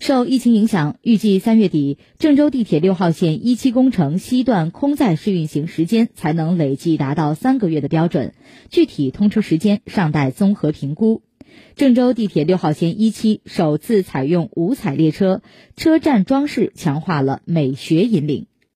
受疫情影响预计三月底郑州地铁六号线一期工程西段空载试运行时间才能累计达到三个月的标准具体通车时间尚待综合评估。郑州地铁六号线一期首次采用五彩列车车站装饰强化了美学引领。